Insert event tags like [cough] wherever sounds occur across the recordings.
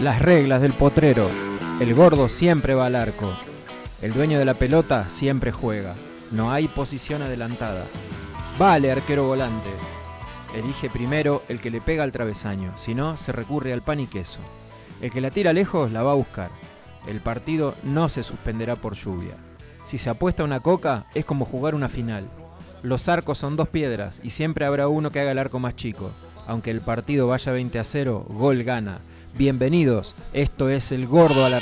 Las reglas del potrero. El gordo siempre va al arco. El dueño de la pelota siempre juega. No hay posición adelantada. Vale, arquero volante. Elige primero el que le pega al travesaño, si no, se recurre al pan y queso. El que la tira lejos la va a buscar. El partido no se suspenderá por lluvia. Si se apuesta una coca, es como jugar una final. Los arcos son dos piedras y siempre habrá uno que haga el arco más chico. Aunque el partido vaya 20 a 0, gol gana. Bienvenidos, esto es el gordo al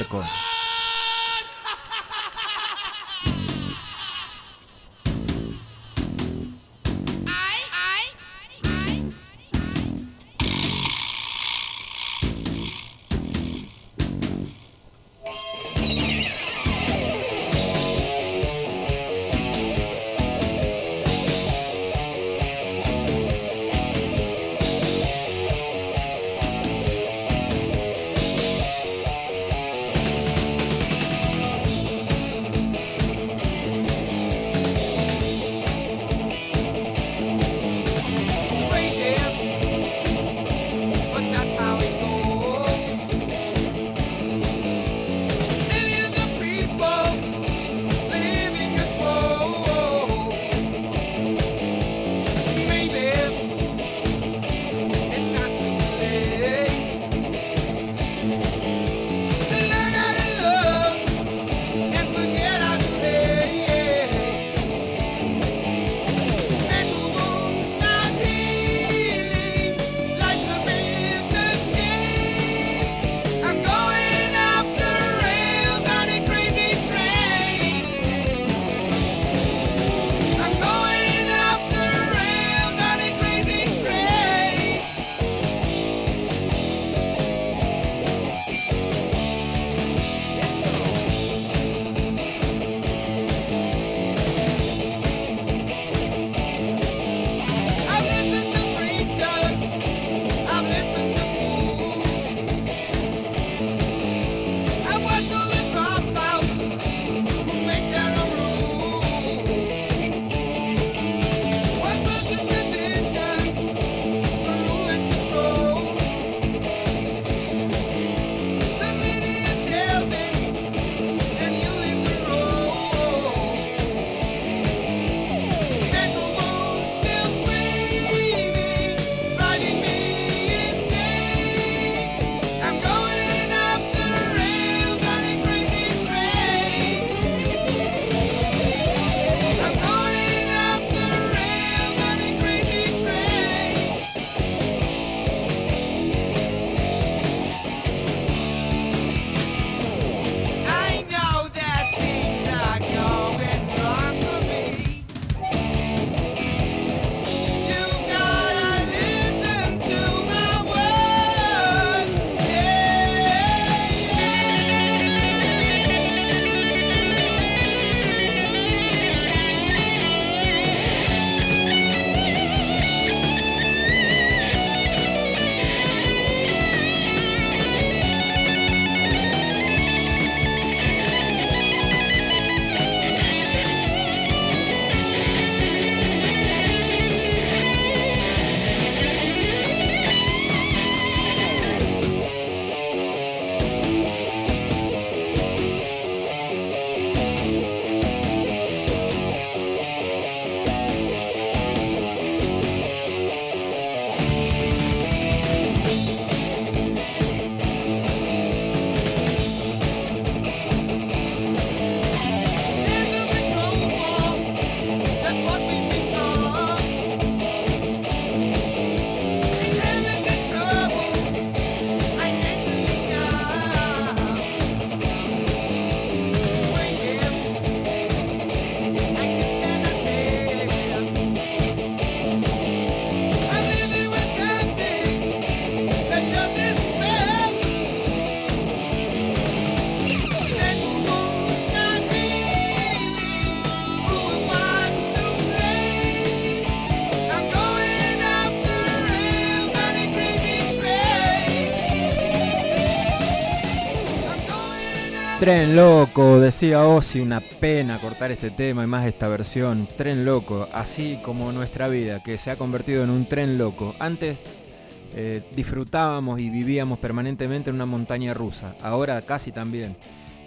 Tren loco, decía Ozzy, una pena cortar este tema y más esta versión. Tren loco, así como nuestra vida, que se ha convertido en un tren loco. Antes eh, disfrutábamos y vivíamos permanentemente en una montaña rusa. Ahora casi también.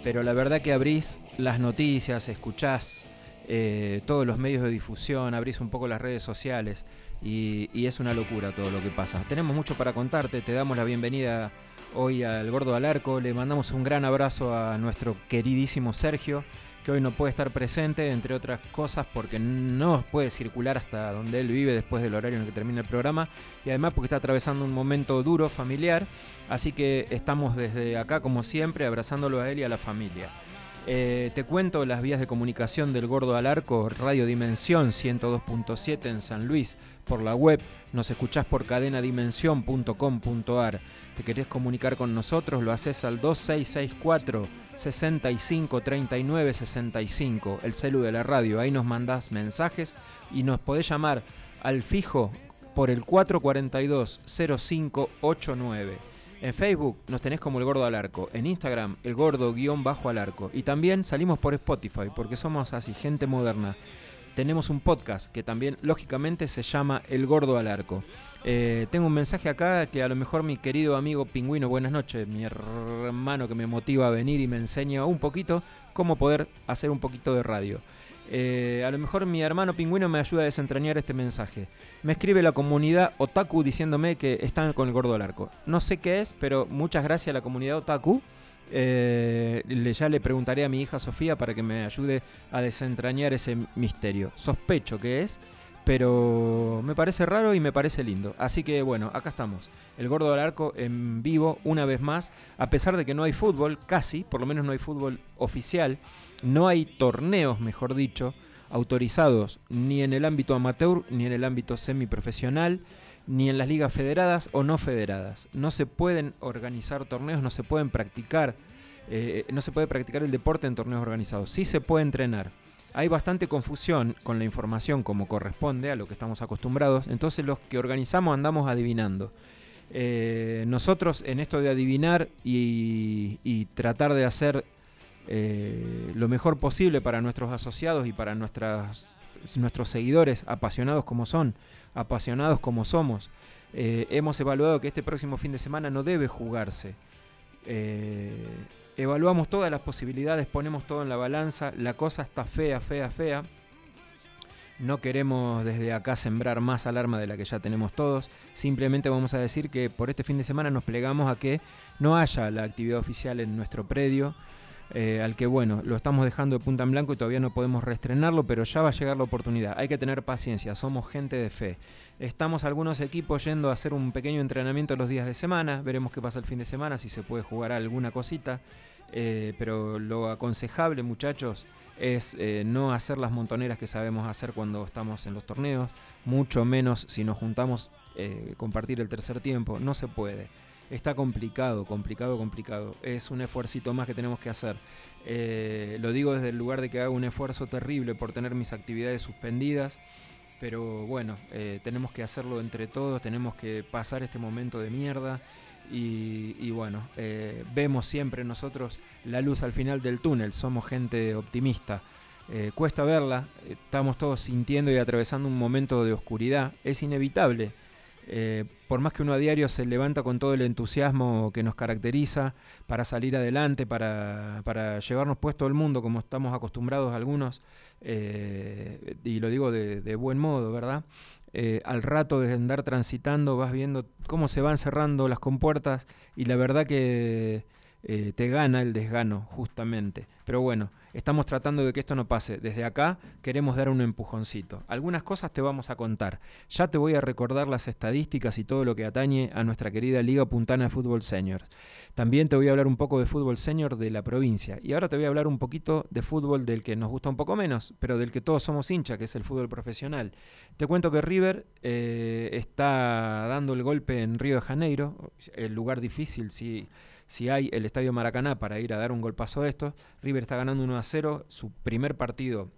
Pero la verdad que abrís las noticias, escuchás eh, todos los medios de difusión, abrís un poco las redes sociales y, y, es una locura todo lo que pasa. Tenemos mucho para contarte, te damos la bienvenida hoy al Gordo al Arco, le mandamos un gran abrazo a nuestro queridísimo Sergio que hoy no puede estar presente, entre otras cosas, porque no puede circular hasta donde él vive después del horario en el que termina el programa, y además porque está atravesando un momento duro familiar, así que estamos desde acá, como siempre, abrazándolo a él y a la familia. Eh, te cuento las vías de comunicación del Gordo al Arco, Radio Dimensión 102.7 en San Luis, por la web, nos escuchás por cadenadimensión.com.ar. Te querés comunicar con nosotros, lo haces al 2664 65 39 65, el celu de la radio. Ahí nos mandás mensajes y nos podés llamar al fijo por el 442 0589. En Facebook nos tenés como El Gordo al Arco. En Instagram, El Gordo guion bajo al arco. Y también salimos por Spotify, porque somos así, gente moderna. Tenemos un podcast que también, lógicamente, se llama El Gordo al Arco. Eh, tengo un mensaje acá que a lo mejor mi querido amigo Pingüino, buenas noches, mi hermano que me motiva a venir y me enseña un poquito cómo poder hacer un poquito de radio. Eh, a lo mejor mi hermano pingüino me ayuda a desentrañar este mensaje. Me escribe la comunidad Otaku diciéndome que están con el gordo al arco. No sé qué es, pero muchas gracias a la comunidad Otaku. Eh, ya le preguntaré a mi hija Sofía para que me ayude a desentrañar ese misterio. Sospecho que es, pero me parece raro y me parece lindo. Así que bueno, acá estamos. El gordo al arco en vivo una vez más, a pesar de que no hay fútbol, casi, por lo menos no hay fútbol oficial. No hay torneos, mejor dicho, autorizados ni en el ámbito amateur ni en el ámbito semiprofesional, ni en las ligas federadas o no federadas. No se pueden organizar torneos, no se pueden practicar, eh, no se puede practicar el deporte en torneos organizados. Sí se puede entrenar. Hay bastante confusión con la información como corresponde a lo que estamos acostumbrados, entonces los que organizamos andamos adivinando. Eh, nosotros en esto de adivinar y tratar de hacer eh, lo mejor posible para nuestros asociados y para nuestros seguidores, apasionados como son, apasionados como somos. Eh, hemos evaluado que este próximo fin de semana no debe jugarse. Evaluamos todas las posibilidades, ponemos todo en la balanza, la cosa está fea, fea, fea. No queremos desde acá sembrar más alarma de la que ya tenemos todos. Simplemente vamos a decir que por este fin de semana nos plegamos a que no haya la actividad oficial en nuestro predio. Eh, al que bueno, lo estamos dejando de punta en blanco y todavía no podemos reestrenarlo, pero ya va a llegar la oportunidad. Hay que tener paciencia, somos gente de fe. Estamos algunos equipos yendo a hacer un pequeño entrenamiento los días de semana, veremos qué pasa el fin de semana, si se puede jugar alguna cosita, eh, pero lo aconsejable muchachos es eh, no hacer las montoneras que sabemos hacer cuando estamos en los torneos, mucho menos si nos juntamos compartir el tercer tiempo, no se puede. Está complicado, complicado, complicado. Es un esfuerzo más que tenemos que hacer. Eh, lo digo desde el lugar de que hago un esfuerzo terrible por tener mis actividades suspendidas, pero bueno, eh, tenemos que hacerlo entre todos, tenemos que pasar este momento de mierda. Y, bueno, eh, vemos siempre nosotros la luz al final del túnel, somos gente optimista. cuesta verla, estamos todos sintiendo y atravesando un momento de oscuridad, es inevitable eh, por más que uno a diario se levanta con todo el entusiasmo que nos caracteriza para salir adelante, para, llevarnos puesto el mundo como estamos acostumbrados algunos, eh, y lo digo de, buen modo, ¿verdad? Eh, al rato de andar transitando vas viendo cómo se van cerrando las compuertas y la verdad que te gana el desgano justamente. Pero bueno, Estamos tratando de que esto no pase. Desde acá queremos dar un empujoncito. Algunas cosas te vamos a contar. Ya te voy a recordar las estadísticas y todo lo que atañe a nuestra querida Liga Puntana de Fútbol Senior. También te voy a hablar un poco de fútbol senior de la provincia. Y ahora te voy a hablar un poquito de fútbol del que nos gusta un poco menos, pero del que todos somos hincha, que es el fútbol profesional. Te cuento que River eh, está dando el golpe en Río de Janeiro, el lugar difícil, sí si hay el Estadio Maracaná para ir a dar un golpazo de estos, River está ganando 1 a 0, su primer partido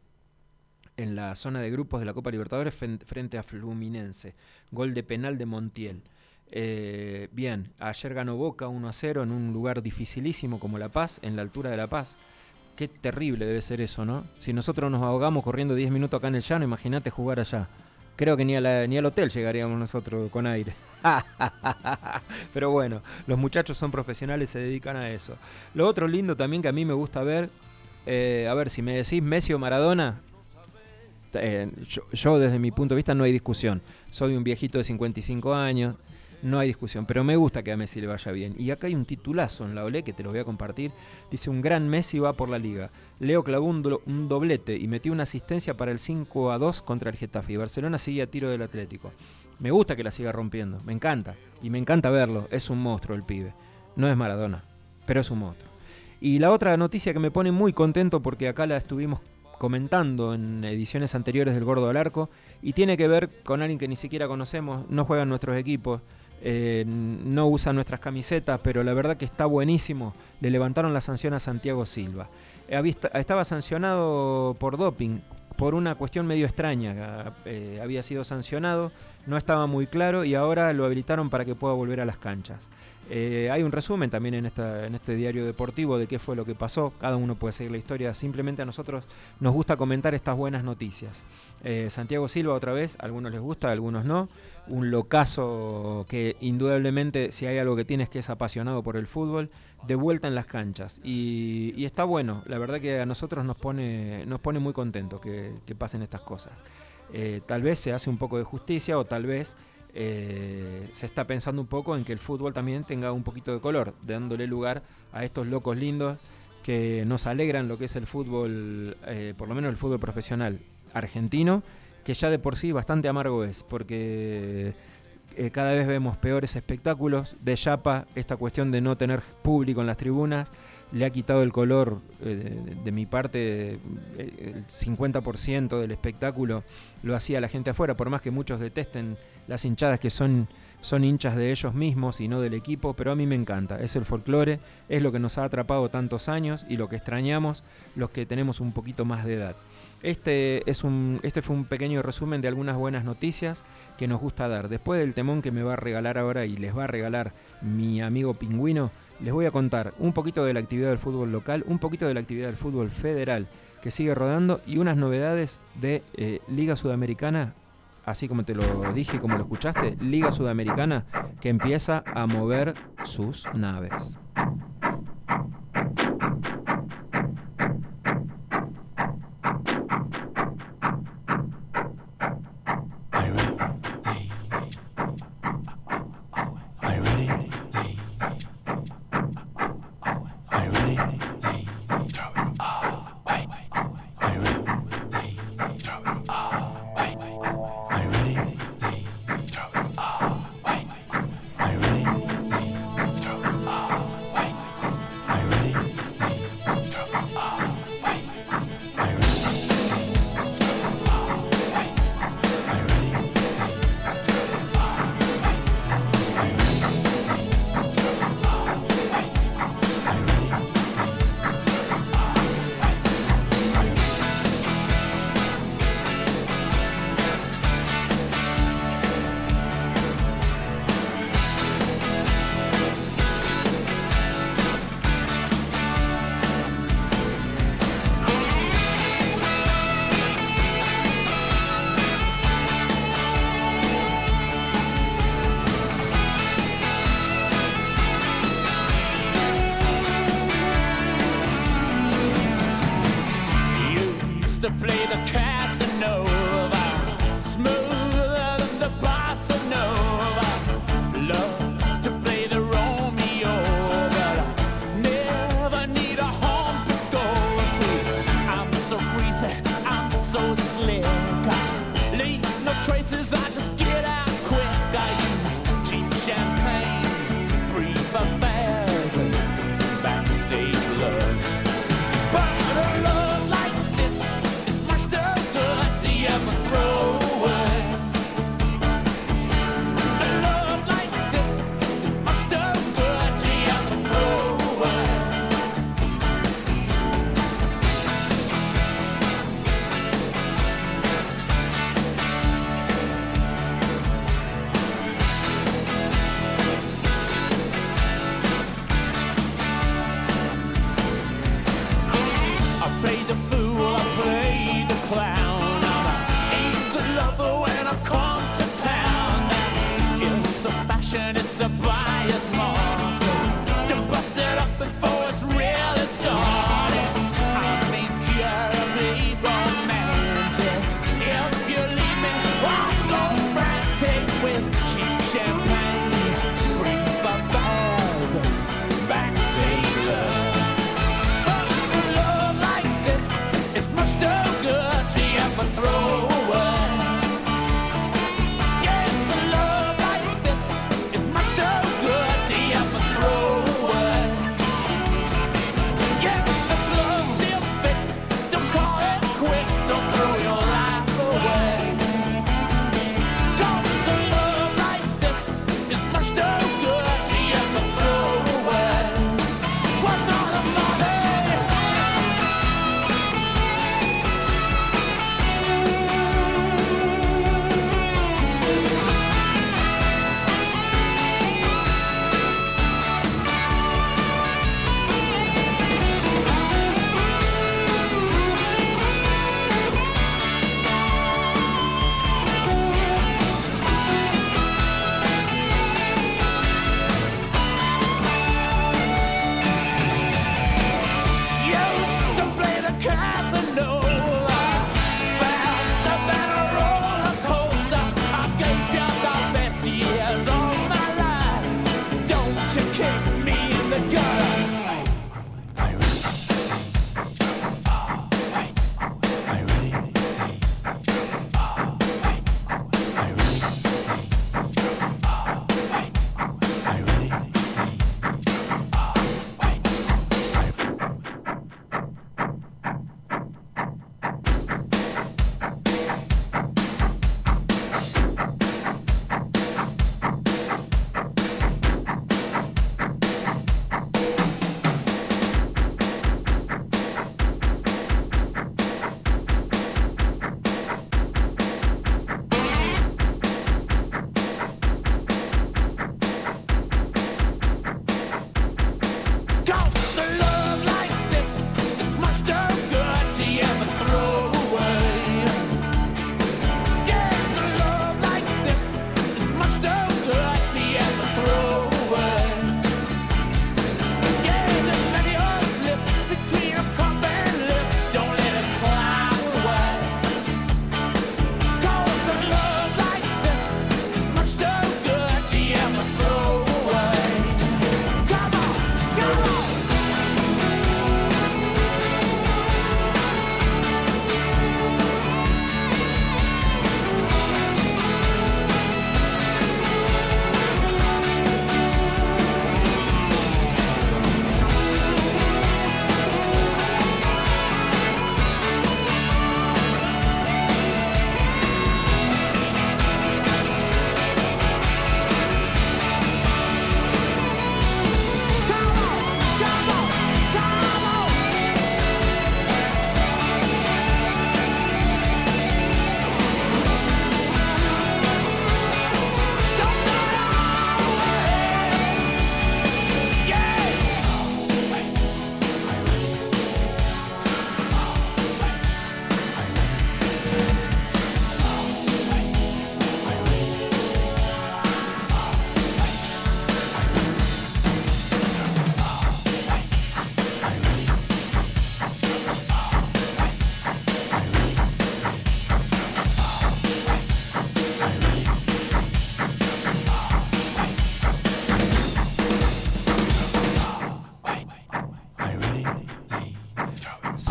en la zona de grupos de la Copa Libertadores frente a Fluminense, gol de penal de Montiel. Eh, bien, ayer ganó Boca 1 a 0 en un lugar dificilísimo como La Paz, en la altura de La Paz. Qué terrible debe ser eso, ¿no? Si nosotros nos ahogamos corriendo 10 minutos acá en el llano, imagínate jugar allá. Creo que ni, ni al hotel llegaríamos nosotros con aire. [laughs] Pero bueno, los muchachos son profesionales, se dedican a eso. Lo otro lindo también que a mí me gusta ver, eh, a ver, si me decís Messi o Maradona, eh, yo, desde mi punto de vista no hay discusión. Soy un viejito de 55 años, no hay discusión, pero me gusta que a Messi le vaya bien. Y acá hay un titulazo en la Olé que te lo voy a compartir. Dice, un gran Messi va por la liga. Leo clavó un, doblete y metió una asistencia para el 5 a 2 contra el Getafe. Y Barcelona sigue a tiro del Atlético. Me gusta que la siga rompiendo, me encanta. Y me encanta verlo, es un monstruo el pibe. No es Maradona, pero es un monstruo. Y la otra noticia que me pone muy contento porque acá la estuvimos comentando en ediciones anteriores del Gordo al Arco y tiene que ver con alguien que ni siquiera conocemos, no juega en nuestros equipos, eh, no usa nuestras camisetas, pero la verdad que está buenísimo. Le levantaron la sanción a Santiago Silva. estaba sancionado por doping, por una cuestión medio extraña. Eh, había sido sancionado, no estaba muy claro y ahora lo habilitaron para que pueda volver a las canchas. Eh, hay un resumen también en, este diario deportivo de qué fue lo que pasó. Cada uno puede seguir la historia. Simplemente a nosotros nos gusta comentar estas buenas noticias. Eh, Santiago Silva otra vez, a algunos les gusta, a algunos no. Un locazo que indudablemente si hay algo que tiene es que es apasionado por el fútbol, de vuelta en las canchas. Y, está bueno, la verdad que a nosotros nos pone, nos pone muy contentos que, pasen estas cosas. Eh, tal vez se hace un poco de justicia o tal vez eh, se está pensando un poco en que el fútbol también tenga un poquito de color, dándole lugar a estos locos lindos que nos alegran lo que es el fútbol, eh, por lo menos el fútbol profesional argentino, que ya de por sí bastante amargo es, porque eh, cada vez vemos peores espectáculos, de Yapa esta cuestión de no tener público en las tribunas, le ha quitado el color de, mi parte, el 50% del espectáculo lo hacía la gente afuera, por más que muchos detesten las hinchadas que son, son hinchas de ellos mismos y no del equipo, pero a mí me encanta, es el folclore, es lo que nos ha atrapado tantos años y lo que extrañamos los que tenemos un poquito más de edad. Este, es un, este fue un pequeño resumen de algunas buenas noticias que nos gusta dar. Después del temón que me va a regalar ahora y les va a regalar mi amigo Pingüino, les voy a contar un poquito de la actividad del fútbol local, un poquito de la actividad del fútbol federal que sigue rodando y unas novedades de eh, Liga Sudamericana así como te lo dije, como lo escuchaste, Liga Sudamericana que empieza a mover sus naves.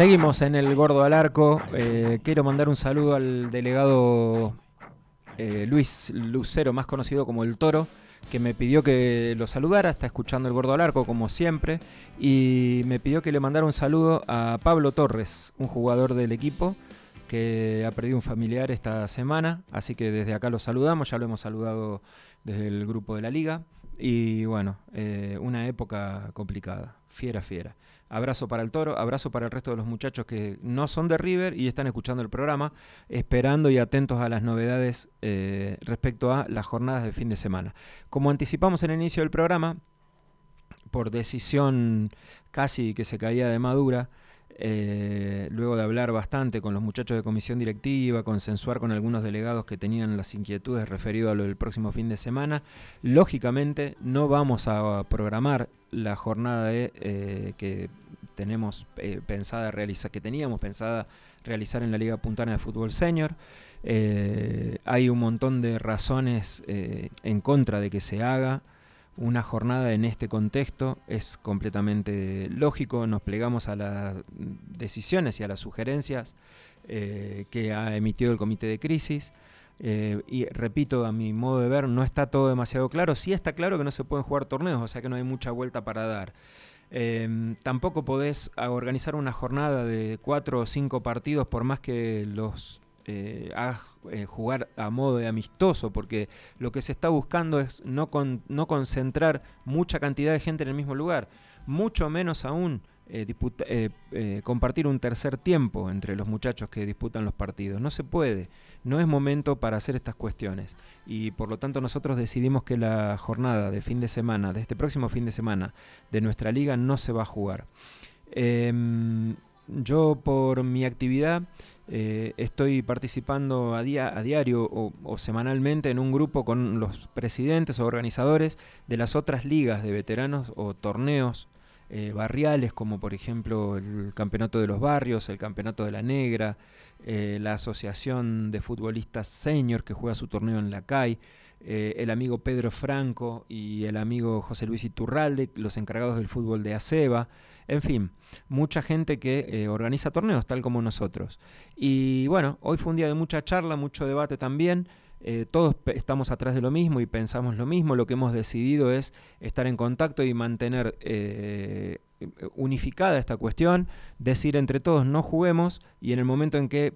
Seguimos en el Gordo al Arco. Eh, quiero mandar un saludo al delegado eh, Luis Lucero, más conocido como El Toro, que me pidió que lo saludara. Está escuchando el Gordo al Arco, como siempre. Y me pidió que le mandara un saludo a Pablo Torres, un jugador del equipo que ha perdido un familiar esta semana. Así que desde acá lo saludamos. Ya lo hemos saludado desde el grupo de la liga. Y bueno, eh, una época complicada. Fiera, fiera. Abrazo para el toro, abrazo para el resto de los muchachos que no son de River y están escuchando el programa, esperando y atentos a las novedades eh, respecto a las jornadas de fin de semana. Como anticipamos en el inicio del programa, por decisión casi que se caía de madura, eh, luego de hablar bastante con los muchachos de comisión directiva, consensuar con algunos delegados que tenían las inquietudes referido a lo del próximo fin de semana, lógicamente no vamos a programar la jornada eh, que tenemos eh, pensada realizar, que teníamos pensada realizar en la Liga Puntana de Fútbol Senior. hay un montón de razones en contra de que se haga una jornada en este contexto es completamente lógico, nos plegamos a las decisiones y a las sugerencias eh, que ha emitido el comité de crisis. Eh, y repito, a mi modo de ver, no está todo demasiado claro. Sí está claro que no se pueden jugar torneos, o sea que no hay mucha vuelta para dar. Eh, tampoco podés organizar una jornada de cuatro o cinco partidos por más que los eh, a eh, jugar a modo de amistoso, porque lo que se está buscando es no, no concentrar mucha cantidad de gente en el mismo lugar, mucho menos aún eh, compartir un tercer tiempo entre los muchachos que disputan los partidos. No se puede, no es momento para hacer estas cuestiones. Y por lo tanto nosotros decidimos que la jornada de fin de semana, de este próximo fin de semana de nuestra liga, no se va a jugar. Em, yo por mi actividad eh, estoy participando a, día, a diario o, semanalmente en un grupo con los presidentes o organizadores de las otras ligas de veteranos o torneos eh, barriales, como por ejemplo el Campeonato de los Barrios, el Campeonato de la Negra, eh, la Asociación de Futbolistas Senior que juega su torneo en la CAI. el amigo Pedro Franco y el amigo José Luis Iturralde, los encargados del fútbol de ACEBA, en fin, mucha gente que eh, organiza torneos, tal como nosotros. Y bueno, hoy fue un día de mucha charla, mucho debate también. Eh, todos estamos atrás de lo mismo y pensamos lo mismo. Lo que hemos decidido es estar en contacto y mantener eh, unificada esta cuestión, decir entre todos no juguemos y en el momento en que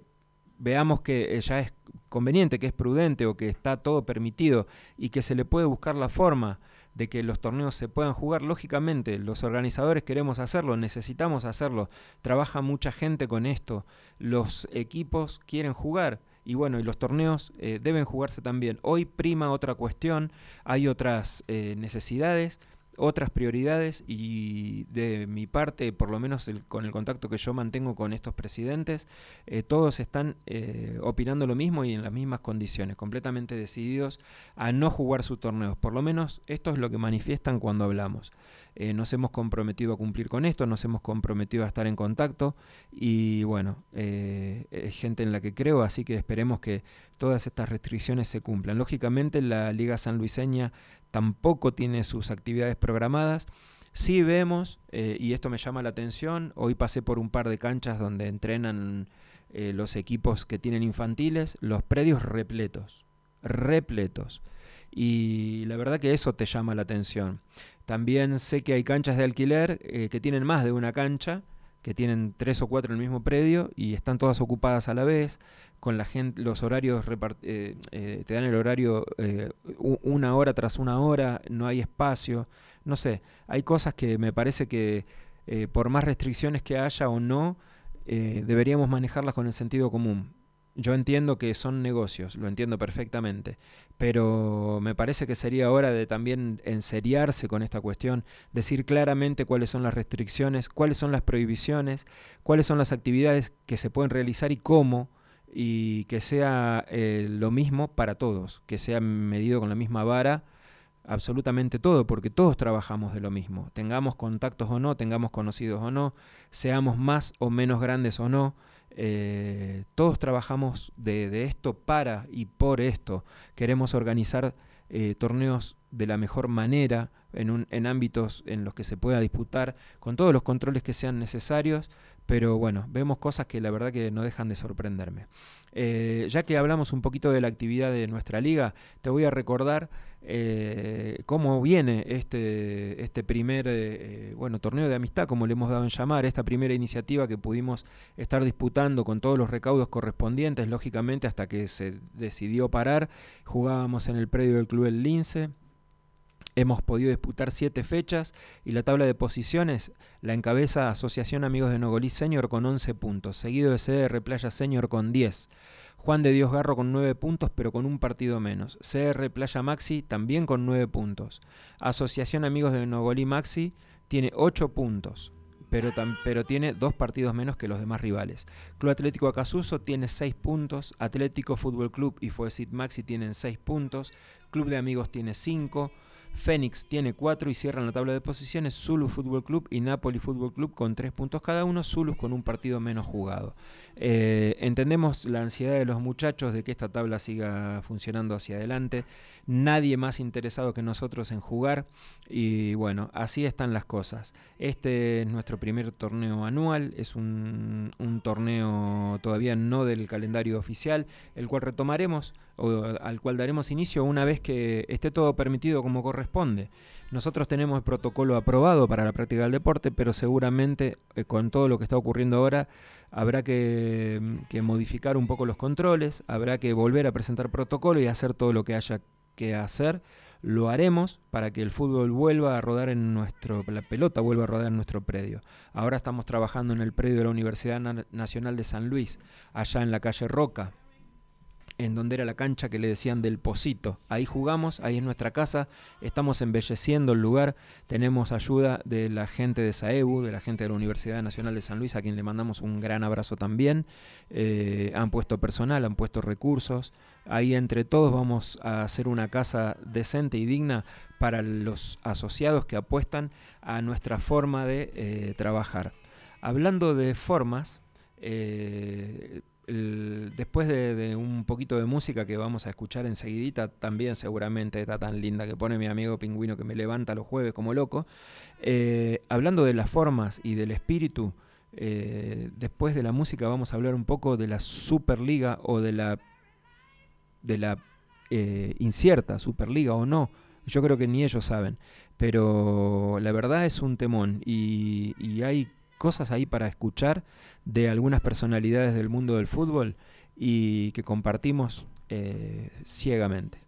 veamos que ya es conveniente, que es prudente o que está todo permitido y que se le puede buscar la forma de que los torneos se puedan jugar. Lógicamente, los organizadores queremos hacerlo, necesitamos hacerlo. Trabaja mucha gente con esto. Los equipos quieren jugar. Y bueno, y los torneos eh, deben jugarse también. Hoy prima otra cuestión, hay otras eh, necesidades otras prioridades y de mi parte, por lo menos con el contacto que yo mantengo con estos presidentes, eh, todos están eh, opinando lo mismo y en las mismas condiciones, completamente decididos a no jugar sus torneos. Por lo menos esto es lo que manifiestan cuando hablamos. Eh, nos hemos comprometido a cumplir con esto, nos hemos comprometido a estar en contacto y bueno, es gente en la que creo, así que esperemos que todas estas restricciones se cumplan. Lógicamente la Liga Sanluiseña tampoco tiene sus actividades programadas. Sí vemos, eh, y esto me llama la atención, hoy pasé por un par de canchas donde entrenan eh, los equipos que tienen infantiles, los predios repletos, repletos. Y la verdad que eso te llama la atención. También sé que hay canchas de alquiler eh, que tienen más de una cancha, que tienen tres o cuatro en el mismo predio y están todas ocupadas a la vez con la gente, los horarios, eh, eh, te dan el horario eh, una hora tras una hora, no hay espacio, no sé, hay cosas que me parece que por más restricciones que haya o no, deberíamos manejarlas con el sentido común. Yo entiendo que son negocios, lo entiendo perfectamente, pero me parece que sería hora de también enseriarse con esta cuestión, decir claramente cuáles son las restricciones, cuáles son las prohibiciones, cuáles son las actividades que se pueden realizar y cómo, y que sea eh, lo mismo para todos, que sea medido con la misma vara absolutamente todo, porque todos trabajamos de lo mismo, tengamos contactos o no, tengamos conocidos o no, seamos más o menos grandes o no, eh, todos trabajamos de, esto para y por esto, queremos organizar eh, torneos de la mejor manera, en, un, en ámbitos en los que se pueda disputar, con todos los controles que sean necesarios, pero bueno, vemos cosas que la verdad que no dejan de sorprenderme. Eh, ya que hablamos un poquito de la actividad de nuestra liga, te voy a recordar eh, cómo viene este, este primer eh, bueno, torneo de amistad, como le hemos dado en llamar, esta primera iniciativa que pudimos estar disputando con todos los recaudos correspondientes, lógicamente hasta que se decidió parar. Jugábamos en el predio del Club El Lince. Hemos podido disputar siete fechas y la tabla de posiciones la encabeza Asociación Amigos de Nogolí Senior con 11 puntos, seguido de CR Playa Senior con 10. Juan de Dios Garro con 9 puntos, pero con un partido menos. CR Playa Maxi también con 9 puntos. Asociación Amigos de Nogolí Maxi tiene 8 puntos. pero, pero tiene dos partidos menos que los demás rivales. Club Atlético Acasuso tiene seis puntos, Atlético Fútbol Club y Fuesit Maxi tienen seis puntos, Club de Amigos tiene cinco, Fénix tiene 4 y cierran la tabla de posiciones Zulu Fútbol Club y Napoli Fútbol Club con 3 puntos cada uno, Zulu con un partido menos jugado. Eh, entendemos la ansiedad de los muchachos de que esta tabla siga funcionando hacia adelante. Nadie más interesado que nosotros en jugar. Y bueno, así están las cosas. Este es nuestro primer torneo anual. Es un, un torneo todavía no del calendario oficial, el cual retomaremos o al cual daremos inicio una vez que esté todo permitido como corresponde. Nosotros tenemos el protocolo aprobado para la práctica del deporte, pero seguramente eh, con todo lo que está ocurriendo ahora habrá que, modificar un poco los controles, habrá que volver a presentar protocolo y hacer todo lo que haya que hacer. Lo haremos para que el fútbol vuelva a rodar en nuestro, la pelota vuelva a rodar en nuestro predio. Ahora estamos trabajando en el predio de la Universidad Nacional de San Luis, allá en la calle Roca, en donde era la cancha que le decían del Pocito. Ahí jugamos, ahí es nuestra casa, estamos embelleciendo el lugar, tenemos ayuda de la gente de SAEBU, de la gente de la Universidad Nacional de San Luis, a quien le mandamos un gran abrazo también. Eh, han puesto personal, han puesto recursos. Ahí entre todos vamos a hacer una casa decente y digna para los asociados que apuestan a nuestra forma de eh, trabajar. Hablando de formas, eh, después de, un poquito de música que vamos a escuchar enseguidita, también seguramente está tan linda que pone mi amigo Pingüino que me levanta los jueves como loco, eh, hablando de las formas y del espíritu, eh, después de la música vamos a hablar un poco de la Superliga o de la, de la eh, incierta Superliga o no. Yo creo que ni ellos saben, pero la verdad es un temón y, y hay cosas ahí para escuchar de algunas personalidades del mundo del fútbol y que compartimos eh, ciegamente.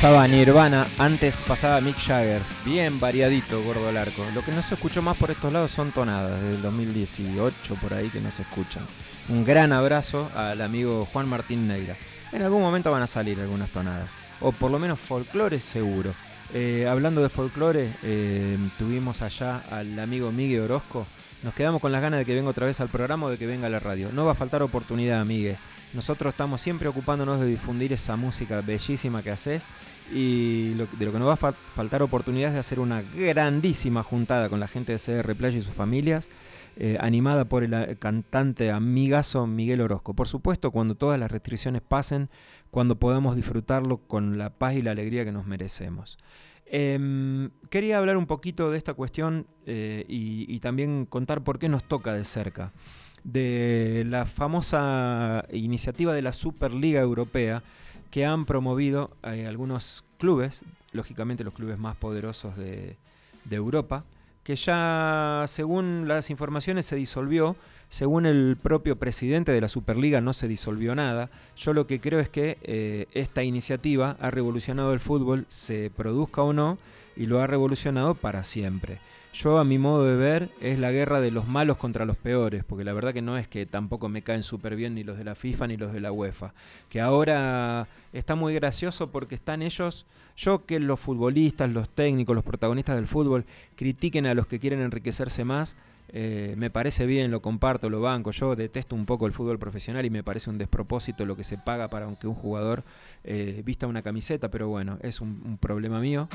Pasaba Nirvana, antes pasaba Mick Jagger. Bien variadito, gordo al arco. Lo que no se escuchó más por estos lados son tonadas, del 2018 por ahí que no se escuchan. Un gran abrazo al amigo Juan Martín Negra. En algún momento van a salir algunas tonadas. O por lo menos folclore seguro. Eh, hablando de folclore, eh, tuvimos allá al amigo Miguel Orozco. Nos quedamos con las ganas de que venga otra vez al programa o de que venga a la radio. No va a faltar oportunidad, Miguel. Nosotros estamos siempre ocupándonos de difundir esa música bellísima que haces y de lo que nos va a faltar oportunidad es de hacer una grandísima juntada con la gente de CR Playa y sus familias, eh, animada por el eh, cantante amigazo Miguel Orozco. Por supuesto, cuando todas las restricciones pasen, cuando podamos disfrutarlo con la paz y la alegría que nos merecemos. Em, quería hablar un poquito de esta cuestión eh, y también contar por qué nos toca de cerca de la famosa iniciativa de la Superliga Europea que han promovido eh, algunos clubes, lógicamente los clubes más poderosos de, Europa, que ya según las informaciones se disolvió, según el propio presidente de la Superliga no se disolvió nada. Yo lo que creo es que eh, esta iniciativa ha revolucionado el fútbol, se produzca o no, y lo ha revolucionado para siempre. Yo a mi modo de ver es la guerra de los malos contra los peores, porque la verdad que no es que tampoco me caen súper bien ni los de la FIFA ni los de la UEFA, que ahora está muy gracioso porque están ellos, yo que los futbolistas, los técnicos, los protagonistas del fútbol critiquen a los que quieren enriquecerse más, eh, me parece bien, lo comparto, lo banco. Yo detesto un poco el fútbol profesional y me parece un despropósito lo que se paga para que un jugador eh, vista una camiseta, pero bueno, es un, problema mío.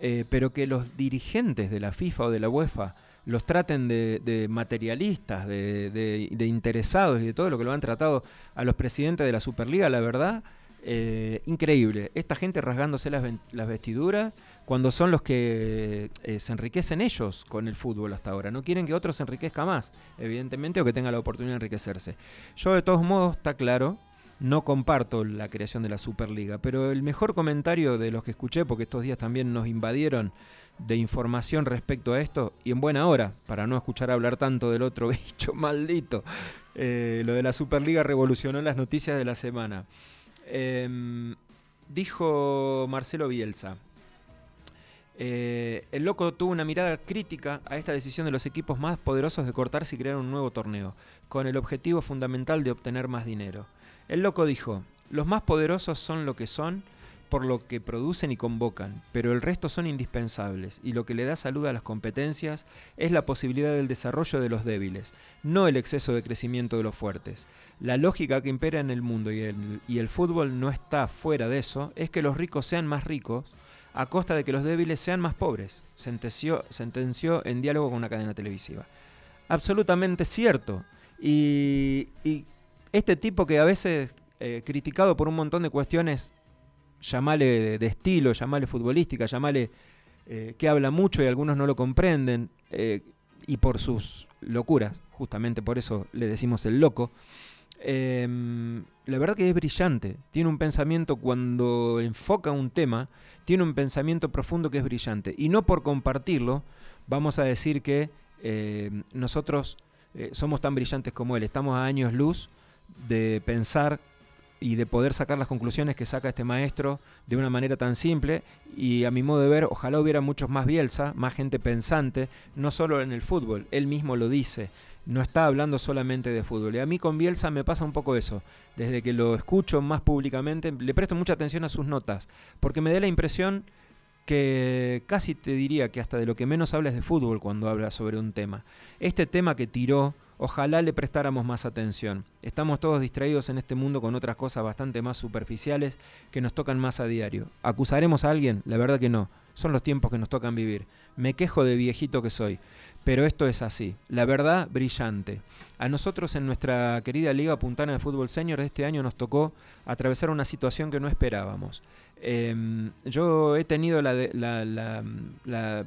Eh, pero que los dirigentes de la FIFA o de la UEFA los traten de, materialistas, de, interesados y de todo lo que lo han tratado a los presidentes de la Superliga, la verdad, increíble. Esta gente rasgándose las, vestiduras cuando son los que eh, se enriquecen ellos con el fútbol hasta ahora. No quieren que otros se enriquezca más, evidentemente, o que tenga la oportunidad de enriquecerse. Yo, de todos modos, está claro, no comparto la creación de la Superliga, pero el mejor comentario de los que escuché, porque estos días también nos invadieron de información respecto a esto, y en buena hora, para no escuchar hablar tanto del otro [laughs] bicho maldito, eh, lo de la Superliga revolucionó las noticias de la semana. Em, dijo Marcelo Bielsa, eh, el loco tuvo una mirada crítica a esta decisión de los equipos más poderosos de cortarse y crear un nuevo torneo, con el objetivo fundamental de obtener más dinero. El loco dijo, los más poderosos son lo que son por lo que producen y convocan, pero el resto son indispensables y lo que le da salud a las competencias es la posibilidad del desarrollo de los débiles, no el exceso de crecimiento de los fuertes. La lógica que impera en el mundo y el, fútbol no está fuera de eso, es que los ricos sean más ricos, a costa de que los débiles sean más pobres, sentenció en diálogo con una cadena televisiva. Absolutamente cierto. Y, este tipo que a veces, eh, criticado por un montón de cuestiones, llamale de, estilo, llamale futbolística, llamale eh, que habla mucho y algunos no lo comprenden, eh, y por sus locuras, justamente por eso le decimos el loco, Em, la verdad que es brillante. Tiene un pensamiento cuando enfoca un tema, tiene un pensamiento profundo que es brillante. Y no por compartirlo, vamos a decir que nosotros somos tan brillantes como él. Estamos a años luz de pensar y de poder sacar las conclusiones que saca este maestro de una manera tan simple y a mi modo de ver ojalá hubiera muchos más Bielsa, más gente pensante, no solo en el fútbol, él mismo lo dice, no está hablando solamente de fútbol. Y a mí con Bielsa me pasa un poco eso. Desde que lo escucho más públicamente, le presto mucha atención a sus notas, porque me da la impresión que casi te diría que hasta de lo que menos habla es de fútbol cuando habla sobre un tema. Este tema que tiró, ojalá le prestáramos más atención. Estamos todos distraídos en este mundo con otras cosas bastante más superficiales que nos tocan más a diario. ¿Acusaremos a alguien? La verdad que no. Son los tiempos que nos tocan vivir. Me quejo de viejito que soy. Pero esto es así. La verdad, brillante. A nosotros en nuestra querida Liga Puntana de Fútbol Senior este año nos tocó atravesar una situación que no esperábamos. Em, yo he tenido la,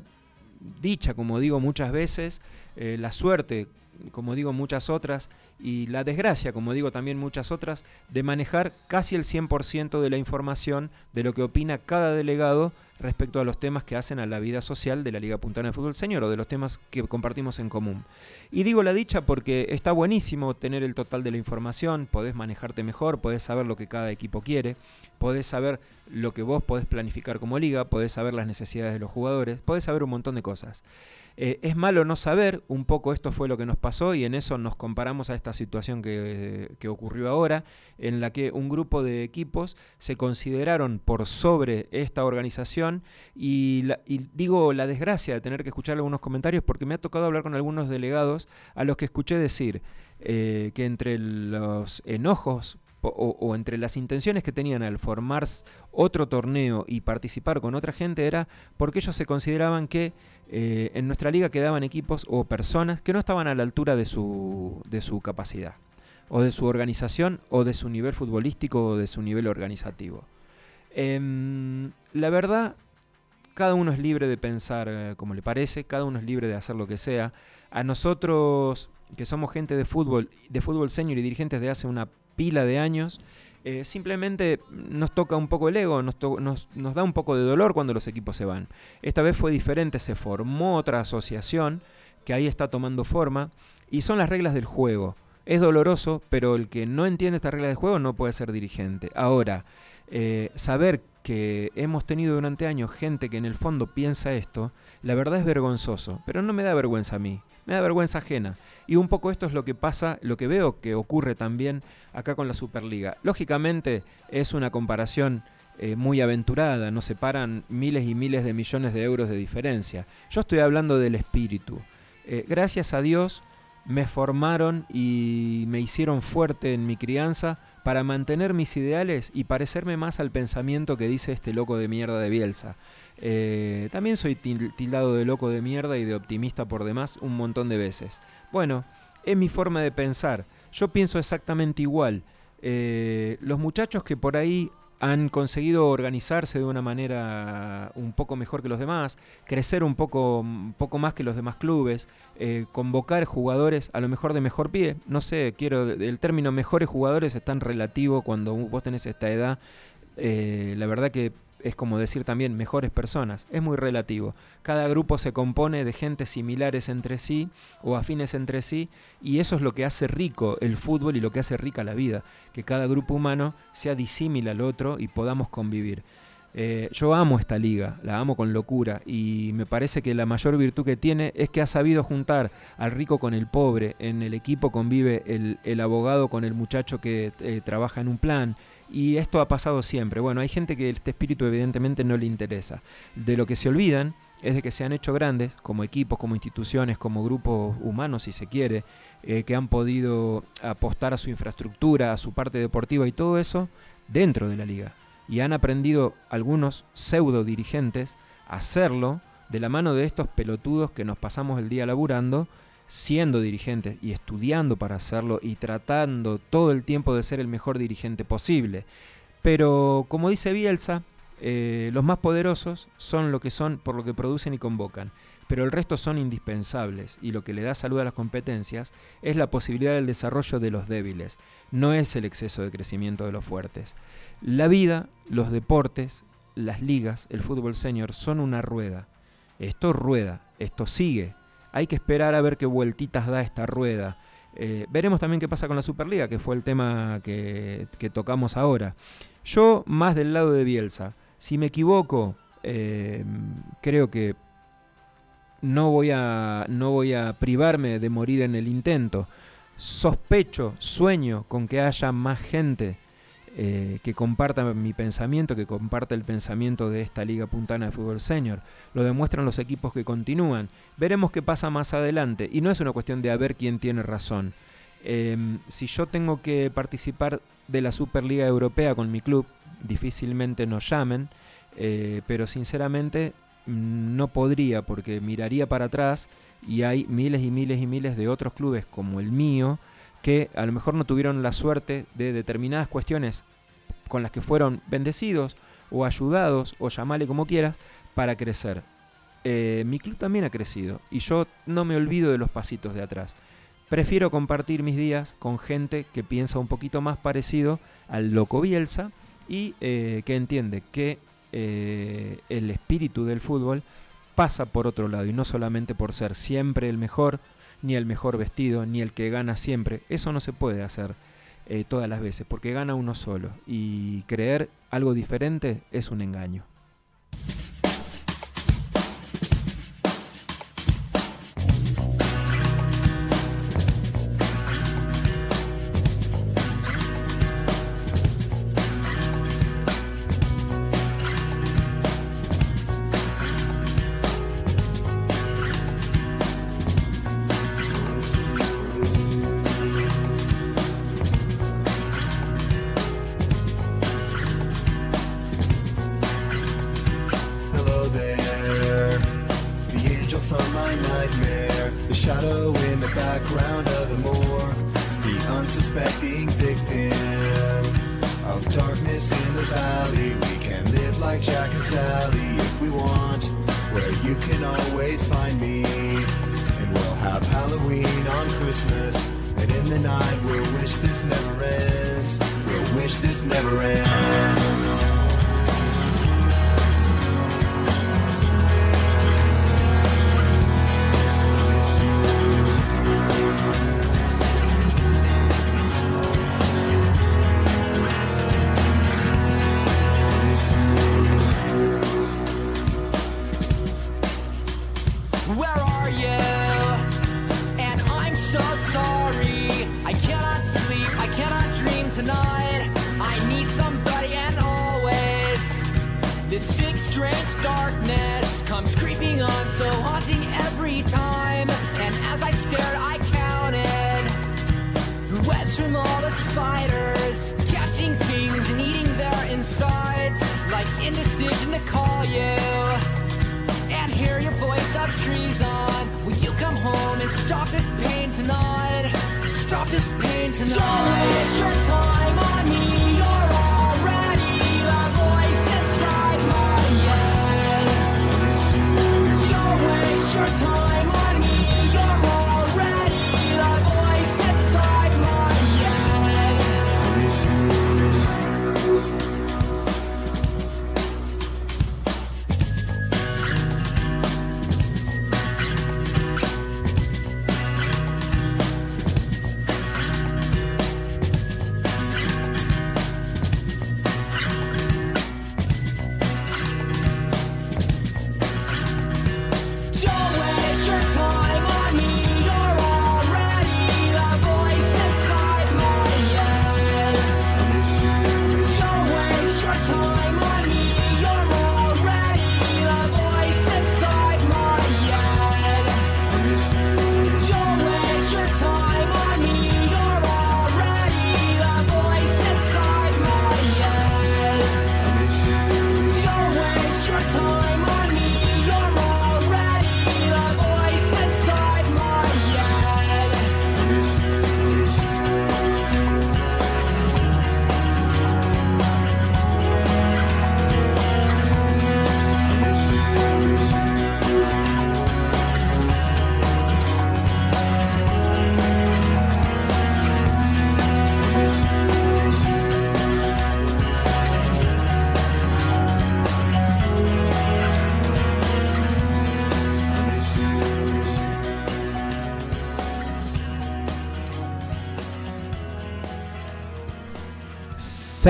dicha, como digo muchas veces, eh, la suerte, como digo muchas otras, y la desgracia, como digo también muchas otras, de manejar casi el 100% de la información de lo que opina cada delegado respecto a los temas que hacen a la vida social de la Liga Puntana de Fútbol Señor o de los temas que compartimos en común. Y digo la dicha porque está buenísimo tener el total de la información, podés manejarte mejor, podés saber lo que cada equipo quiere, podés saber lo que vos podés planificar como liga, podés saber las necesidades de los jugadores, podés saber un montón de cosas. Eh, es malo no saber, un poco esto fue lo que nos pasó y en eso nos comparamos a esta situación que, ocurrió ahora, en la que un grupo de equipos se consideraron por sobre esta organización y, digo la desgracia de tener que escuchar algunos comentarios porque me ha tocado hablar con algunos delegados a los que escuché decir eh, que entre los enojos o, entre las intenciones que tenían al formar otro torneo y participar con otra gente era porque ellos se consideraban que eh, en nuestra liga quedaban equipos o personas que no estaban a la altura de su, de su capacidad, o de su organización, o de su nivel futbolístico, o de su nivel organizativo. Em, la verdad, cada uno es libre de pensar eh, como le parece, cada uno es libre de hacer lo que sea. A nosotros, que somos gente de fútbol, de fútbol senior y dirigentes de hace una pila de años, eh, simplemente nos toca un poco el ego, nos, nos, da un poco de dolor cuando los equipos se van. Esta vez fue diferente, se formó otra asociación que ahí está tomando forma y son las reglas del juego. Es doloroso, pero el que no entiende estas reglas del juego no puede ser dirigente. Ahora, eh, saber que hemos tenido durante años gente que en el fondo piensa esto, la verdad es vergonzoso, pero no me da vergüenza a mí, me da vergüenza ajena. Y un poco esto es lo que pasa, lo que veo que ocurre también acá con la Superliga. Lógicamente es una comparación eh, muy aventurada, nos separan miles y miles de millones de euros de diferencia. Yo estoy hablando del espíritu. Eh, gracias a Dios me formaron y me hicieron fuerte en mi crianza para mantener mis ideales y parecerme más al pensamiento que dice este loco de mierda de Bielsa. Eh, también soy tildado de loco de mierda y de optimista por demás un montón de veces. Bueno, es mi forma de pensar. Yo pienso exactamente igual. Eh, los muchachos que por ahí han conseguido organizarse de una manera un poco mejor que los demás, crecer un poco, poco más que los demás clubes, eh, convocar jugadores a lo mejor de mejor pie. No sé, quiero, el término mejores jugadores es tan relativo cuando vos tenés esta edad. Eh, la verdad que es como decir también mejores personas, es muy relativo. Cada grupo se compone de gente similares entre sí o afines entre sí y eso es lo que hace rico el fútbol y lo que hace rica la vida, que cada grupo humano sea disímil al otro y podamos convivir. Eh, yo amo esta liga, la amo con locura y me parece que la mayor virtud que tiene es que ha sabido juntar al rico con el pobre. En el equipo convive el, abogado con el muchacho que eh, trabaja en un plan, y esto ha pasado siempre. Bueno, hay gente que este espíritu evidentemente no le interesa. De lo que se olvidan es de que se han hecho grandes como equipos, como instituciones, como grupos humanos, si se quiere, eh, que han podido apostar a su infraestructura, a su parte deportiva y todo eso dentro de la liga. Y han aprendido algunos pseudo dirigentes a hacerlo de la mano de estos pelotudos que nos pasamos el día laburando siendo dirigentes y estudiando para hacerlo y tratando todo el tiempo de ser el mejor dirigente posible. Pero como dice Bielsa, eh, los más poderosos son lo que son por lo que producen y convocan, pero el resto son indispensables y lo que le da salud a las competencias es la posibilidad del desarrollo de los débiles, no es el exceso de crecimiento de los fuertes. La vida, los deportes, las ligas, el fútbol senior son una rueda. Esto rueda, esto sigue, hay que esperar a ver qué vueltitas da esta rueda. Eh, veremos también qué pasa con la Superliga, que fue el tema que, tocamos ahora. Yo más del lado de Bielsa. Si me equivoco, eh, creo que no voy, a, no voy a privarme de morir en el intento. Sospecho, sueño con que haya más gente eh, que comparta mi pensamiento, que comparta el pensamiento de esta Liga Puntana de Fútbol Senior. Lo demuestran los equipos que continúan. Veremos qué pasa más adelante. Y no es una cuestión de a ver quién tiene razón. Em, si yo tengo que participar de la Superliga Europea con mi club, difícilmente nos llamen, eh, pero sinceramente mm, no podría porque miraría para atrás y hay miles y miles y miles de otros clubes como el mío que a lo mejor no tuvieron la suerte de determinadas cuestiones con las que fueron bendecidos o ayudados o llamale como quieras para crecer. eh, mi club también ha crecido y yo no me olvido de los pasitos de atrás. Prefiero compartir mis días con gente que piensa un poquito más parecido al loco Bielsa y eh, que entiende que eh, el espíritu del fútbol pasa por otro lado y no solamente por ser siempre el mejor, ni el mejor vestido, ni el que gana siempre. Eso no se puede hacer eh, todas las veces, porque gana uno solo. Y creer algo diferente es un engaño.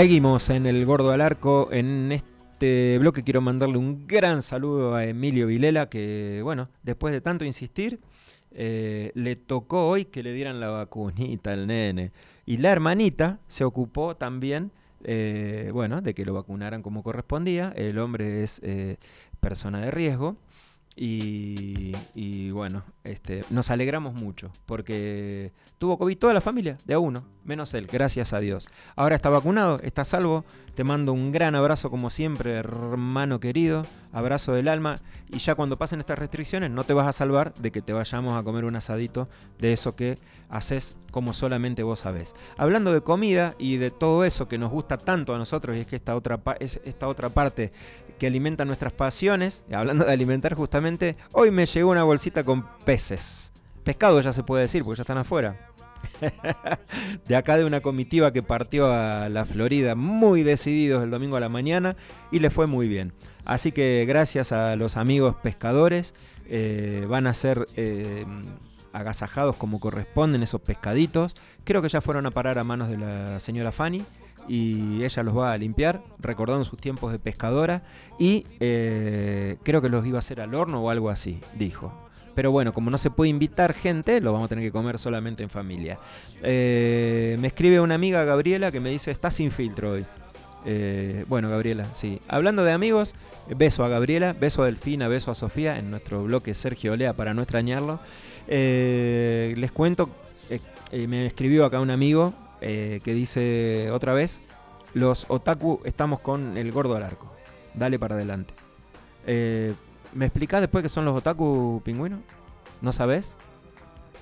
Seguimos en el Gordo al Arco. En este bloque quiero mandarle un gran saludo a Emilio Vilela, que, bueno, después de tanto insistir, eh, le tocó hoy que le dieran la vacunita al nene. Y la hermanita se ocupó también, eh, bueno, de que lo vacunaran como correspondía. El hombre es eh, persona de riesgo. Y, bueno, este, nos alegramos mucho porque tuvo COVID toda la familia, de a uno, menos él, gracias a Dios. Ahora está vacunado, está salvo, Te mando un gran abrazo como siempre, hermano querido, abrazo del alma. Y ya cuando pasen estas restricciones no te vas a salvar de que te vayamos a comer un asadito de eso que haces como solamente vos sabés. Hablando de comida y de todo eso que nos gusta tanto a nosotros, y es que esta otra, es esta otra parte que alimenta nuestras pasiones, hablando de alimentar justamente, hoy me llegó una bolsita con peces. Pescado ya se puede decir, porque ya están afuera. [laughs] de acá de una comitiva que partió a la Florida muy decididos el domingo a la mañana y le fue muy bien. Así que gracias a los amigos pescadores eh, van a ser eh, agasajados como corresponden esos pescaditos. Creo que ya fueron a parar a manos de la señora Fanny y ella los va a limpiar, recordando sus tiempos de pescadora y eh, creo que los iba a hacer al horno o algo así, dijo. Pero bueno, como no se puede invitar gente, lo vamos a tener que comer solamente en familia. Eh, me escribe una amiga, Gabriela, que me dice, está sin filtro hoy. Eh, bueno, Gabriela, sí. Hablando de amigos, beso a Gabriela, beso a Delfina, beso a Sofía en nuestro bloque Sergio Olea para no extrañarlo. Eh, les cuento, me escribió acá un amigo que dice otra vez, los otaku estamos con el gordo al arco. Dale para adelante. ¿Me explicás después qué son los otaku pingüinos? ¿No sabes?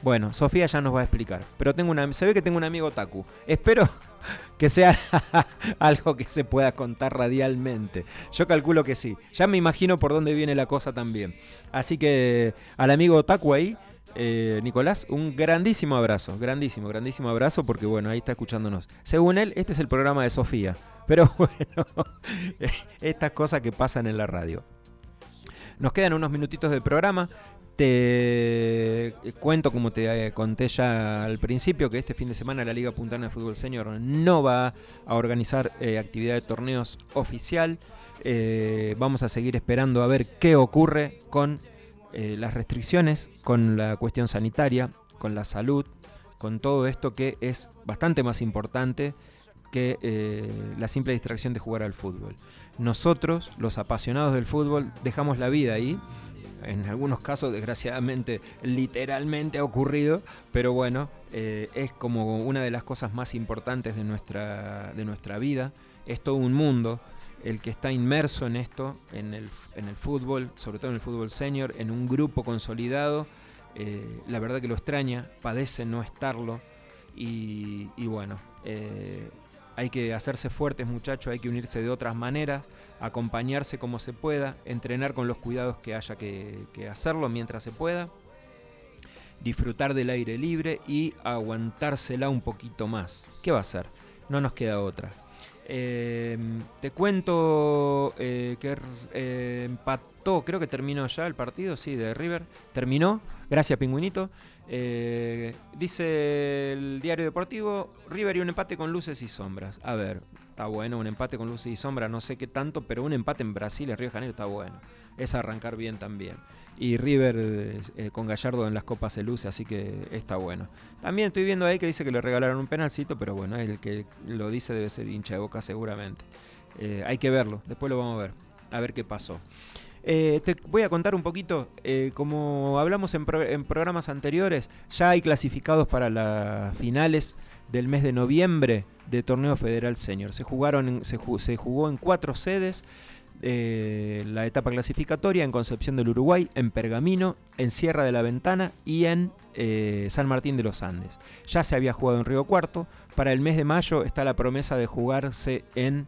Bueno, Sofía ya nos va a explicar. Pero tengo una, se ve que tengo un amigo otaku. Espero [laughs] que sea [laughs] algo que se pueda contar radialmente. Yo calculo que sí. Ya me imagino por dónde viene la cosa también. Así que al amigo otaku ahí, eh, Nicolás, un grandísimo abrazo. Grandísimo, grandísimo abrazo porque bueno, ahí está escuchándonos. Según él, este es el programa de Sofía. Pero [laughs] bueno, estas cosas que pasan en la radio. Nos quedan unos minutitos de programa. Te cuento, como te eh, conté ya al principio, que este fin de semana la Liga Puntana de Fútbol Senior no va a organizar eh, actividad de torneos oficial. Eh, vamos a seguir esperando a ver qué ocurre con las restricciones, con la cuestión sanitaria, con la salud, con todo esto que es bastante más importante que la simple distracción de jugar al fútbol nosotros, los apasionados del fútbol, dejamos la vida ahí. En algunos casos, desgraciadamente, literalmente ha ocurrido, pero bueno, eh, es como una de las cosas más importantes de nuestra, de nuestra vida. Es todo un mundo el que está inmerso en esto, en el, en el fútbol, sobre todo en el fútbol senior, en un grupo consolidado. Eh, la verdad que lo extraña, padece no estarlo. Y, bueno, eh, hay que hacerse fuertes muchachos, hay que unirse de otras maneras, acompañarse como se pueda, entrenar con los cuidados que haya que, hacerlo mientras se pueda, disfrutar del aire libre y aguantársela un poquito más. ¿Qué va a hacer? No nos queda otra. Em, te cuento eh, que eh, empató, creo que terminó ya el partido, sí, de River. Terminó, gracias Pingüinito. Eh, dice el diario deportivo, River y un empate con luces y sombras. A ver, está bueno, un empate con luces y sombras, no sé qué tanto, pero un empate en Brasil, en Río de Janeiro, está bueno. Es arrancar bien también. Y River eh, con Gallardo en las copas se luce, así que está bueno. También estoy viendo ahí que dice que le regalaron un penalcito, pero bueno, el que lo dice debe ser hincha de boca seguramente. Eh, hay que verlo, después lo vamos a ver, a ver qué pasó. Eh, te voy a contar un poquito, eh, como hablamos en, programas anteriores, ya hay clasificados para las finales del mes de noviembre de Torneo Federal Senior. Se, jugaron se, jugó en cuatro sedes. Eh, la etapa clasificatoria en Concepción del Uruguay, en Pergamino, en Sierra de la Ventana y en San Martín de los Andes. Ya se había jugado en Río Cuarto. Para el mes de mayo está la promesa de jugarse en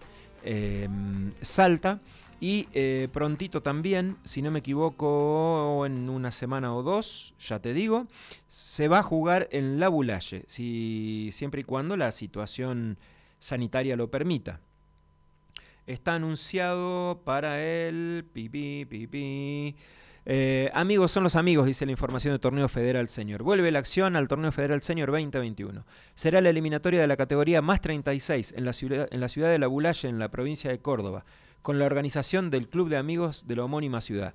Salta y eh, prontito también, si no me equivoco, en una semana o dos, ya te digo, se va a jugar en La Bulalle, si, siempre y cuando la situación sanitaria lo permita. Está anunciado para el... Pipi, pipi, eh, amigos son los amigos, dice la información del Torneo Federal Senior. Vuelve la acción al Torneo Federal Senior 2021. Será la eliminatoria de la categoría más 36 en la ciudad, en la ciudad de La Bulalle, en la provincia de Córdoba con la organización del Club de Amigos de la homónima ciudad.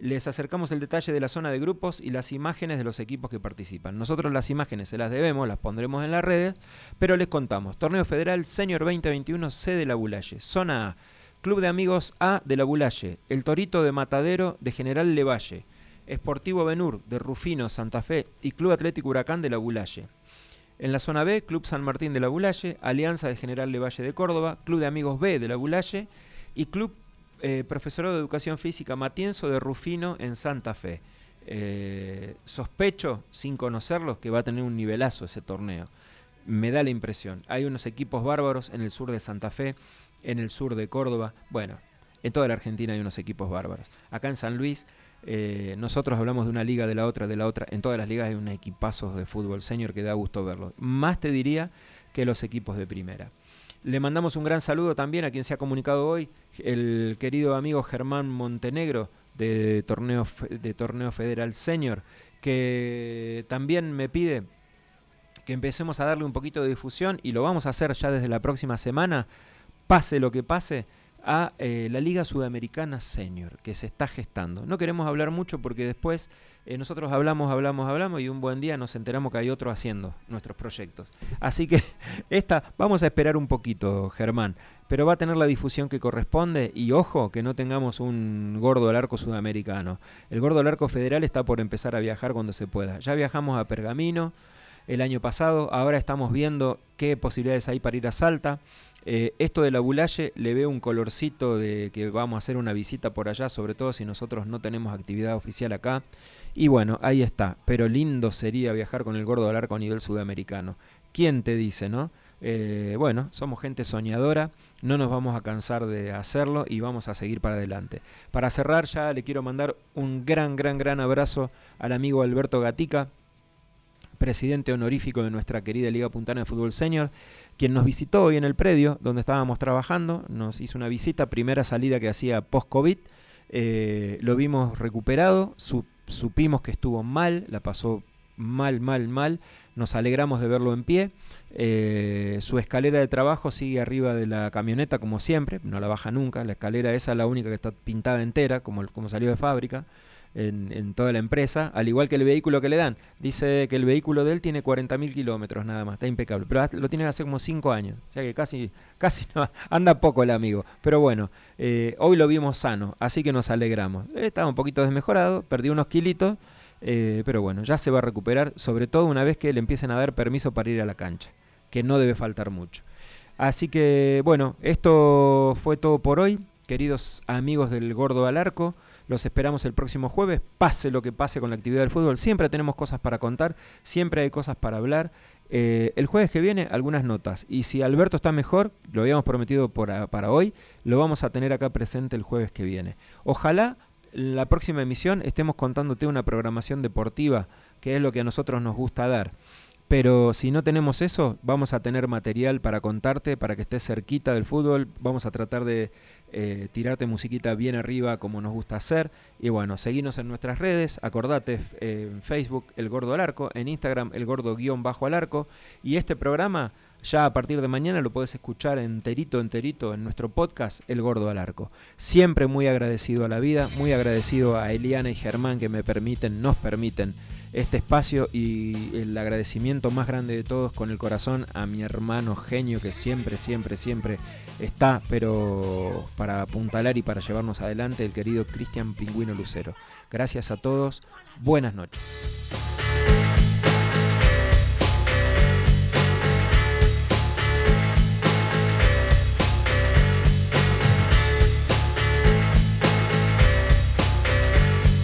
Les acercamos el detalle de la zona de grupos y las imágenes de los equipos que participan. Nosotros las imágenes se las debemos, las pondremos en las redes, pero les contamos. Torneo Federal Senior 2021, C de La Bulalle. Zona A. Club de Amigos A de La Bulalle. El Torito de Matadero de General Levalle. Esportivo Benur de Rufino, Santa Fe y Club Atlético Huracán de La Bulalle. En la zona B, Club San Martín de la Bulalle, Alianza de General de Valle de Córdoba, Club de Amigos B de la Bulalle y Club eh, Profesorado de Educación Física Matienzo de Rufino en Santa Fe. Eh, sospecho, sin conocerlos, que va a tener un nivelazo ese torneo. Me da la impresión. Hay unos equipos bárbaros en el sur de Santa Fe, en el sur de Córdoba. Bueno, en toda la Argentina hay unos equipos bárbaros. Acá en San Luis, eh, nosotros hablamos de una liga, de la otra, de la otra. En todas las ligas hay un equipazo de fútbol señor que da gusto verlo. Más te diría que los equipos de primera. Le mandamos un gran saludo también a quien se ha comunicado hoy, el querido amigo Germán Montenegro de Torneo, de torneo Federal Senior, que también me pide que empecemos a darle un poquito de difusión y lo vamos a hacer ya desde la próxima semana, pase lo que pase, a eh, la Liga Sudamericana Senior, que se está gestando. No queremos hablar mucho porque después eh, nosotros hablamos, hablamos, hablamos y un buen día nos enteramos que hay otro haciendo nuestros proyectos. Así que [laughs] esta, vamos a esperar un poquito, Germán, pero va a tener la difusión que corresponde y ojo que no tengamos un gordo del arco sudamericano. El gordo del arco federal está por empezar a viajar cuando se pueda. Ya viajamos a Pergamino el año pasado, ahora estamos viendo qué posibilidades hay para ir a Salta. Eh, esto de la Bulalle le veo un colorcito de que vamos a hacer una visita por allá, sobre todo si nosotros no tenemos actividad oficial acá. Y bueno, ahí está. Pero lindo sería viajar con el gordo del arco a nivel sudamericano. ¿Quién te dice, no? Eh, bueno, somos gente soñadora, no nos vamos a cansar de hacerlo y vamos a seguir para adelante. Para cerrar ya le quiero mandar un gran, gran, gran abrazo al amigo Alberto Gatica, presidente honorífico de nuestra querida Liga Puntana de Fútbol Senior quien nos visitó hoy en el predio donde estábamos trabajando, nos hizo una visita, primera salida que hacía post-COVID, eh, lo vimos recuperado, supimos que estuvo mal, la pasó mal, mal, mal, nos alegramos de verlo en pie, eh, su escalera de trabajo sigue arriba de la camioneta como siempre, no la baja nunca, la escalera esa es la única que está pintada entera, como, como salió de fábrica en, toda la empresa, al igual que el vehículo que le dan. Dice que el vehículo de él tiene 40.000 kilómetros nada más, está impecable, pero lo tiene hace como 5 años, o sea que casi, [laughs] casi anda poco el amigo. Pero bueno, eh, hoy lo vimos sano, así que nos alegramos. Estaba un poquito desmejorado, perdió unos kilitos, eh, pero bueno, ya se va a recuperar, sobre todo una vez que le empiecen a dar permiso para ir a la cancha, que no debe faltar mucho. Así que bueno, esto fue todo por hoy, queridos amigos del Gordo al Arco. Los esperamos el próximo jueves, pase lo que pase con la actividad del fútbol. Siempre tenemos cosas para contar, siempre hay cosas para hablar. Eh, el jueves que viene, algunas notas. Y si Alberto está mejor, lo habíamos prometido para hoy, lo vamos a tener acá presente el jueves que viene. Ojalá la próxima emisión estemos contándote una programación deportiva, que es lo que a nosotros nos gusta dar. Pero si no tenemos eso, vamos a tener material para contarte, para que estés cerquita del fútbol. Vamos a tratar de eh, tirarte musiquita bien arriba como nos gusta hacer. Y bueno, seguinos en nuestras redes, acordate eh, en Facebook El Gordo al Arco, en Instagram El Gordo guion bajo al Arco. Y este programa ya a partir de mañana lo puedes escuchar enterito, enterito en nuestro podcast El Gordo al Arco. Siempre muy agradecido a la vida, muy agradecido a Eliana y Germán que me permiten, nos permiten este espacio y el agradecimiento más grande de todos con el corazón a mi hermano genio que siempre, siempre, siempre está, pero para apuntalar y para llevarnos adelante, el querido Cristian Pingüino Lucero. Gracias a todos, buenas noches.